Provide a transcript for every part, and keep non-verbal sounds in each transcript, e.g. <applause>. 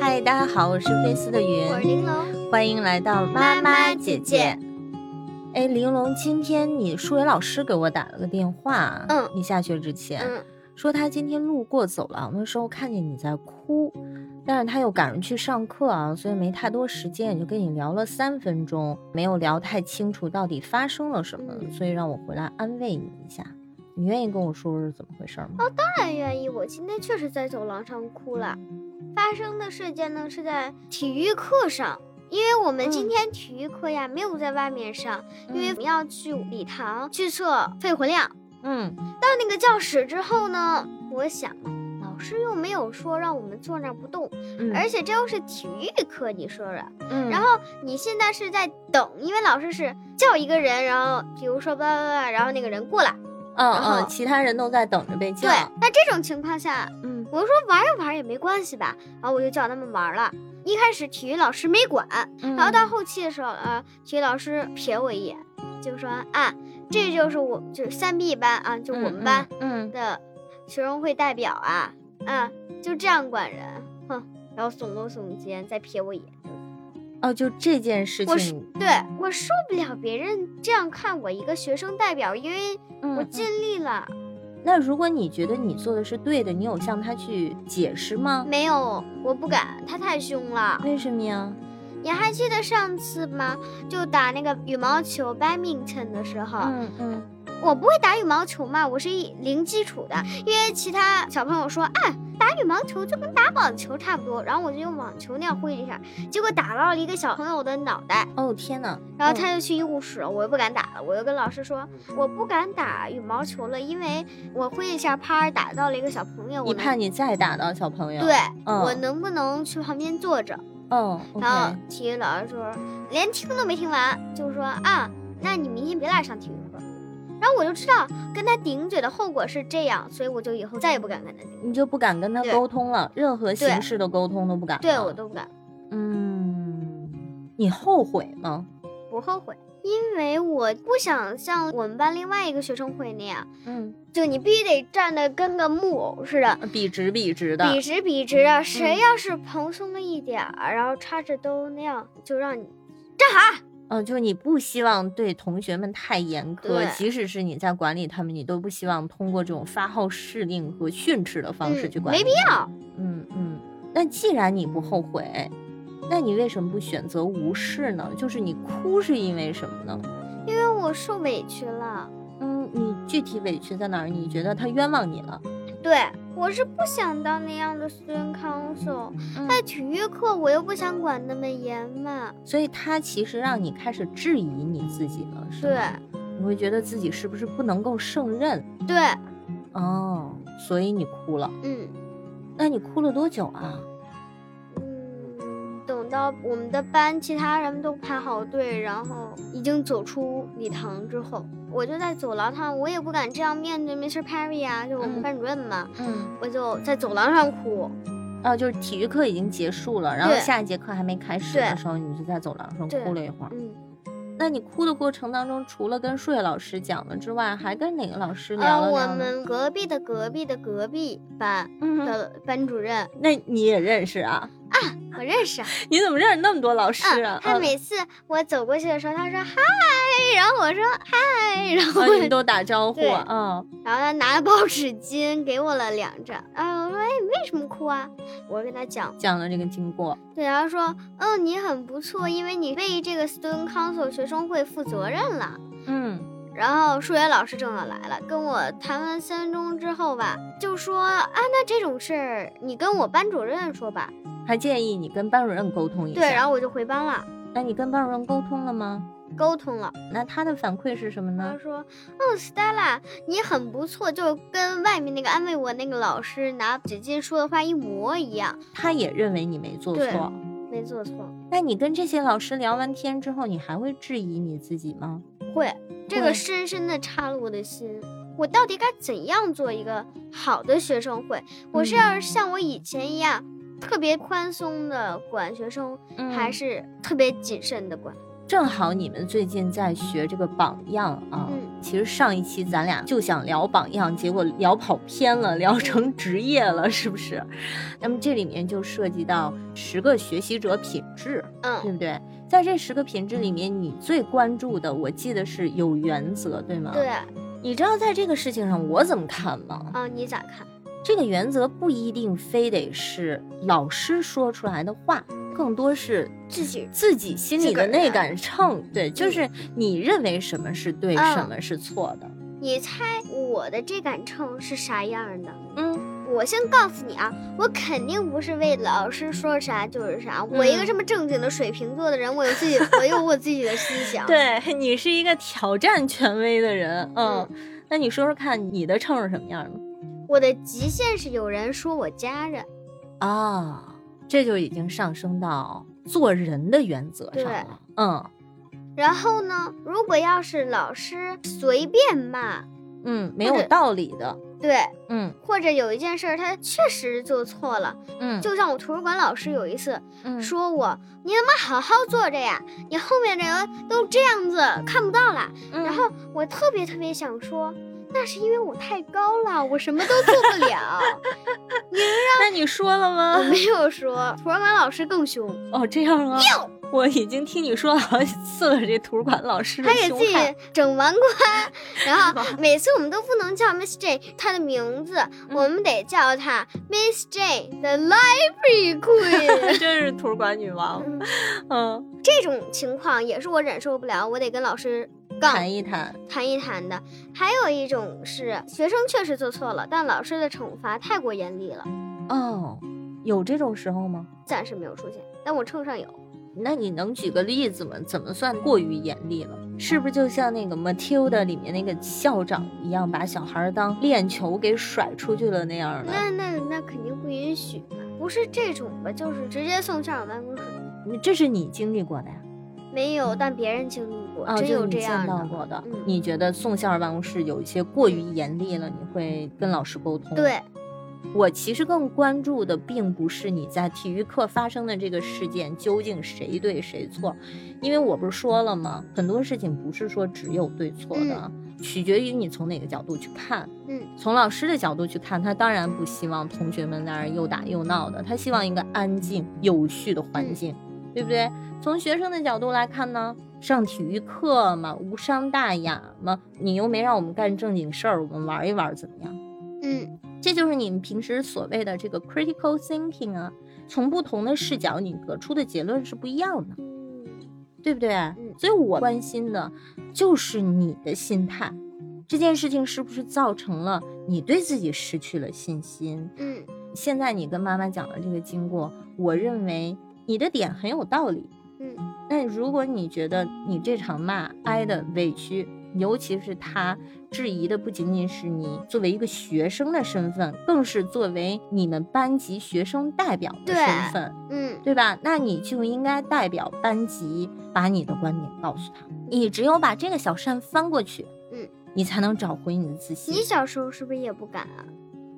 嗨，大家好，我是菲斯的云，我是玲珑，欢迎来到妈妈姐姐。哎，玲珑，今天你数学老师给我打了个电话，嗯，你下学之前，嗯，说他今天路过走廊的时候看见你在哭，但是他又赶着去上课啊，所以没太多时间，也就跟你聊了三分钟，没有聊太清楚到底发生了什么，嗯。所以让我回来安慰你一下。你愿意跟我说说是怎么回事吗？哦当然愿意。我今天确实在走廊上哭了。发生的事件呢是在体育课上，因为我们今天体育课呀、没有在外面上，因为我们要去礼堂去测肺活量。嗯到那个教室之后呢，我想，老师又没有说让我们坐那儿不动，嗯，而且这又是体育课，你说说。嗯，然后你现在是在等，因为老师是叫一个人，然后比如说叭叭叭，然后那个人过来。嗯嗯，其他人都在等着被叫对，，那这种情况下，嗯我说玩一玩也没关系吧，然后我就叫他们玩了。一开始体育老师没管，嗯，然后到后期的时候，呃，体育老师瞥我一眼，就说啊，这就是我就是三 B 班啊，就我们班嗯，嗯的学生会代表啊，啊，就这样管人，哼，然后耸了耸肩，再瞥我一眼。哦，就这件事情，对我受不了别人这样看我一个学生代表，因为嗯我尽力了。那如果你觉得你做的是对的，你有向他去解释吗？没有，我不敢，他太凶了。为什么呀？你还记得上次吗？就打那个羽毛球 badminton 的时候，嗯嗯我不会打羽毛球嘛，我是一零基础的，因为其他小朋友说，啊，打羽毛球就跟打网球差不多，然后我就用网球那样挥了一下，结果打到了一个小朋友的脑袋，哦天哪！然后他就去医务室了，我又不敢打了，我又跟老师说，我不敢打羽毛球了，因为我挥一下拍儿打到了一个小朋友，你怕你再打到小朋友？对、嗯我能不能去旁边坐着？嗯然后体育老师说，连听都没听完，就说啊，那你明天别来上体育课。然后我就知道跟他顶嘴的后果是这样，所以我就以后再也不敢跟他顶嘴。你就不敢跟他沟通了，任何形式的沟通都不敢了。对我都不敢，嗯，你后悔吗？不后悔，因为我不想像我们班另外一个学生会那样，嗯，就你必须得站得跟个木偶似的，笔直笔直的。笔直笔直的。谁要是蓬松了一点儿，然后插着兜那样，就让你站好。嗯，就是你不希望对同学们太严苛，即使是你在管理他们，你都不希望通过这种发号施令和训斥的方式去管理。嗯没必要。嗯嗯，那既然你不后悔，那你为什么不选择无视呢？就是你哭是因为什么呢？因为我受委屈了。嗯，你具体委屈在哪儿？你觉得他冤枉你了？对我是不想当那样的 student council，嗯在体育课我又不想管那么严嘛。所以他其实让你开始质疑你自己了，是对？你会觉得自己是不是不能够胜任？对，哦，所以你哭了。嗯那你哭了多久啊？到我们的班其他人都排好队，然后已经走出礼堂之后，我就在走廊上，我也不敢这样面对 Mr. Perry 啊，就我们嗯班主任嘛，嗯，我就在走廊上哭。哦，就是体育课已经结束了，然后下一节课还没开始的时候，你就在走廊上哭了一会儿。嗯，那你哭的过程当中，除了跟数学老师讲了之外，还跟哪个老师聊了聊我？们隔壁的隔壁的隔壁班嗯，的班主任，那你也认识啊？我认识啊。<laughs> 你怎么认识那么多老师啊？嗯，他嗯每次我走过去的时候，他说嗨，然后我说嗨，然后啊，我你们都打招呼啊？嗯然后他拿了包纸巾给我了两张，啊我说哎，你为什么哭啊？我跟他讲，讲了这个经过。对，然后说嗯，你很不错，因为你为这个 student council 学生会负责任了。嗯然后数学老师正好来了，跟我谈完三分钟之后吧，就说啊，那这种事儿你跟我班主任说吧。还建议你跟班主任沟通一下。对，然后我就回班了，那你跟班主任沟通了吗？沟通了。那他的反馈是什么呢他？说：“哦，Stella，你很不错，就跟外面那个安慰我那个老师拿纸巾说的话一模一样，他也认为你没做错。没做错。那你跟这些老师聊完天之后，你还会质疑你自己吗？会，这个深深的插了我的心。我到底该怎样做一个好的学生会？我是要像我以前一样，特别宽松的管学生，还嗯是特别谨慎的管？正好你们最近在学这个榜样啊，嗯其实上一期咱俩就想聊榜样，结果聊跑偏了，聊成职业了，是不是？那么这里面就涉及到十个学习者品质，嗯对嗯，不对？在这十个品质里面，你最关注的，我记得是有原则，对吗？对。你知道在这个事情上我怎么看吗？啊，你咋看？这个原则不一定非得是老师说出来的话，更多是自己自己心里的的那杆秤。对，就是你认为什么是对，嗯什么是错的。你猜我的这杆秤是啥样的？嗯，我先告诉你啊，我肯定不是为老师说啥就是啥。我一个嗯这么正经的水瓶座的人，我有自己，我有我自己的思想。，对你是一个挑战权威的人。嗯，嗯那你说说看，你的秤是什么样的？我的极限是有人说我家人。啊，这就已经上升到做人的原则上了。嗯然后呢，如果要是老师随便骂，嗯，没有道理的。对，嗯或者有一件事儿他确实做错了，嗯，就像我图书馆老师有一次嗯说我，你怎么好好坐着呀，你后面的人都这样子看不到了。嗯然后我特别特别想说，那是因为我太高了，我什么都做不了。那你说了吗我？没有说，图书馆老师更凶，哦，这样啊。我已经听你说了好几次了，这图书馆老师的他给自己。整完关，然后 <laughs> 每次我们都不能叫 Miss J 她的名字，我们得叫她 Miss J the Library Queen。<laughs> 真是图书馆女王。<laughs> 嗯，这种情况也是我忍受不了，我得跟老师杠谈一谈。谈一谈的。还有一种是学生确实做错了，但老师的惩罚太过严厉了，哦，有这种时候吗？暂时没有出现，但我秤上有。那你能举个例子吗？怎么算过于严厉了？是不是就像那个《Matilda》里面那个校长一样，把小孩当链球给甩出去了那样的？那那那肯定不允许嘛，不是这种吧，就是直接送校长办公室。你这是你经历过的呀？没有，但别人经历过，啊，真有这样的。到过的。嗯你觉得送校儿办公室有一些过于严厉了，你会跟老师沟通？对，我其实更关注的并不是你在体育课发生的这个事件究竟谁对谁错，因为我不是说了吗？很多事情不是说只有对错的，取决于你从哪个角度去看。嗯，从老师的角度去看，他当然不希望同学们在那儿又打又闹的，他希望一个安静有序的环境，对不对？从学生的角度来看呢，上体育课嘛，无伤大雅嘛，你又没让我们干正经事儿，我们玩一玩怎么样？嗯这就是你们平时所谓的这个 critical thinking 啊，从不同的视角你得出的结论是不一样的，嗯对不对？所以我关心的就是你的心态，这件事情是不是造成了你对自己失去了信心？嗯现在你跟妈妈讲的这个经过，我认为你的点很有道理。嗯那如果你觉得你这场骂挨的委屈，尤其是他质疑的不仅仅是你作为一个学生的身份，更是作为你们班级学生代表的身份，嗯对吧？那你就应该代表班级把你的观点告诉他。你只有把这个小扇翻过去，嗯，你才能找回你的自信你。小时候是不是也不敢啊？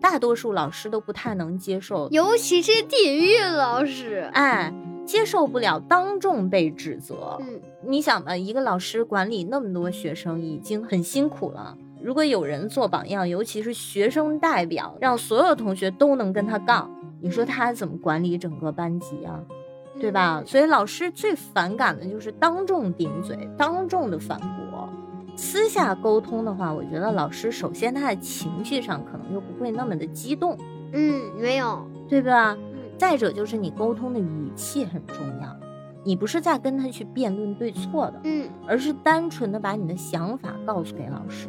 大多数老师都不太能接受，尤其是体育老师。哎，接受不了当众被指责。嗯你想吧，一个老师管理那么多学生已经很辛苦了，如果有人做榜样，尤其是学生代表，让所有同学都能跟他杠，你说他怎么管理整个班级啊？对吧？所以老师最反感的就是当众顶嘴、当众的反驳。私下沟通的话，我觉得老师首先他的情绪上可能就不会那么的激动，嗯，没有。对吧？嗯再者就是你沟通的语气很重要，你不是在跟他去辩论对错的，嗯而是单纯的把你的想法告诉给老师。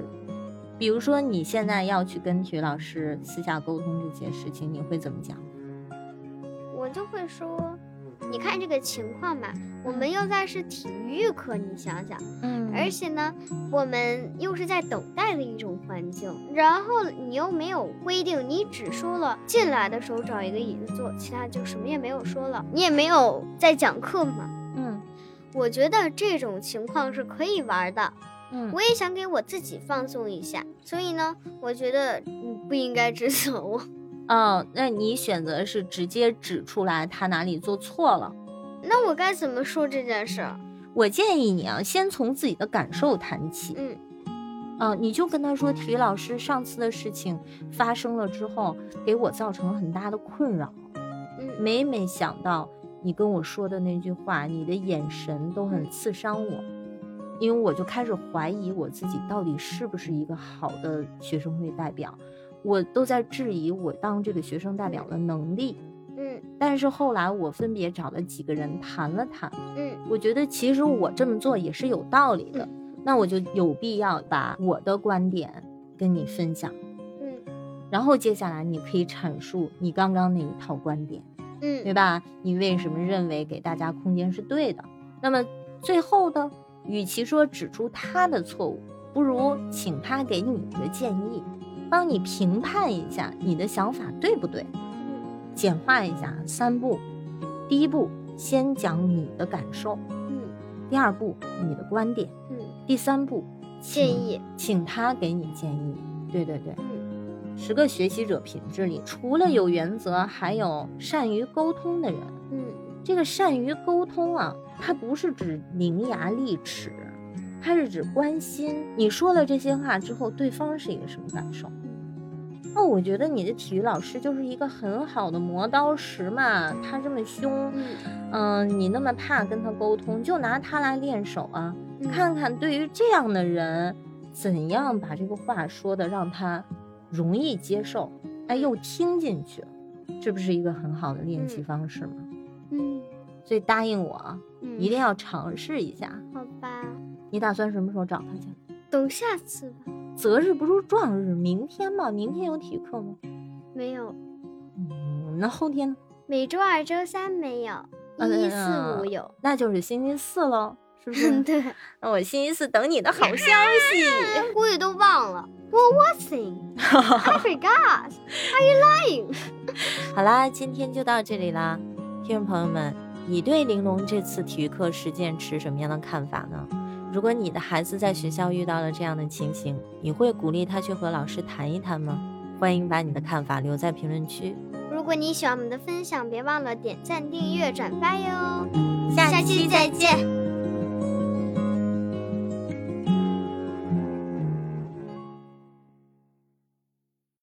比如说你现在要去跟体育老师私下沟通这些事情，你会怎么讲？我就会说，你看这个情况嘛，我们又在是体育课，你想想，嗯而且呢，我们又是在等待的一种环境，然后你又没有规定，你只说了进来的时候找一个椅子坐，其他就什么也没有说了，你也没有在讲课嘛。嗯我觉得这种情况是可以玩的，嗯我也想给我自己放松一下，所以呢，我觉得你不应该指责我。哦，那你选择是直接指出来他哪里做错了。那我该怎么说这件事儿？我建议你啊，先从自己的感受谈起。嗯啊，你就跟他说，体育老师上次的事情发生了之后，给我造成了很大的困扰。嗯，每每想到你跟我说的那句话，你的眼神都很刺伤我，因为我就开始怀疑我自己到底是不是一个好的学生会代表，我都在质疑我当这个学生代表的能力。嗯。但是后来我分别找了几个人谈了谈，嗯。我觉得其实我这么做也是有道理的，那我就有必要把我的观点跟你分享，嗯。然后接下来你可以阐述你刚刚那一套观点，嗯。对嗯吧？你为什么认为给大家空间是对的？那么最后的，与其说指出他的错误，不如请他给你的建议，帮你评判一下你的想法对不对。嗯简化一下三步，第一步先讲你的感受，嗯第二步你的观点，嗯，第三步建议，请他给你建议。对对对，嗯十个学习者品质里，除了有原则，还有善于沟通的人。嗯这个善于沟通啊，它不是指伶牙俐齿，它是指关心。你说了这些话之后，对方是一个什么感受？哦，我觉得你的体育老师就是一个很好的磨刀石嘛，他这么凶，嗯嗯、你那么怕跟他沟通，就拿他来练手啊，嗯看看对于这样的人，怎样把这个话说的让他容易接受，哎，又听进去，这不是一个很好的练习嗯方式吗？嗯所以答应我，嗯，一定要尝试一下。好吧，你打算什么时候找他去？等下次吧。择日不如撞日，明天吧。明天有体育课吗？没有，嗯，那后天呢？每周二、周三没有，一四五有。那就是星期四喽，是不是？<laughs> 对，那我星期四等你的好消息。估计都忘了。Well, what thing? I forgot. Are you lying? <laughs> 好啦，今天就到这里啦，听众朋友们，你对玲珑这次体育课实践持什么样的看法呢？如果你的孩子在学校遇到了这样的情形，你会鼓励他去和老师谈一谈吗？欢迎把你的看法留在评论区。如果你喜欢我们的分享，别忘了点赞、订阅、转发哟。下下期再见。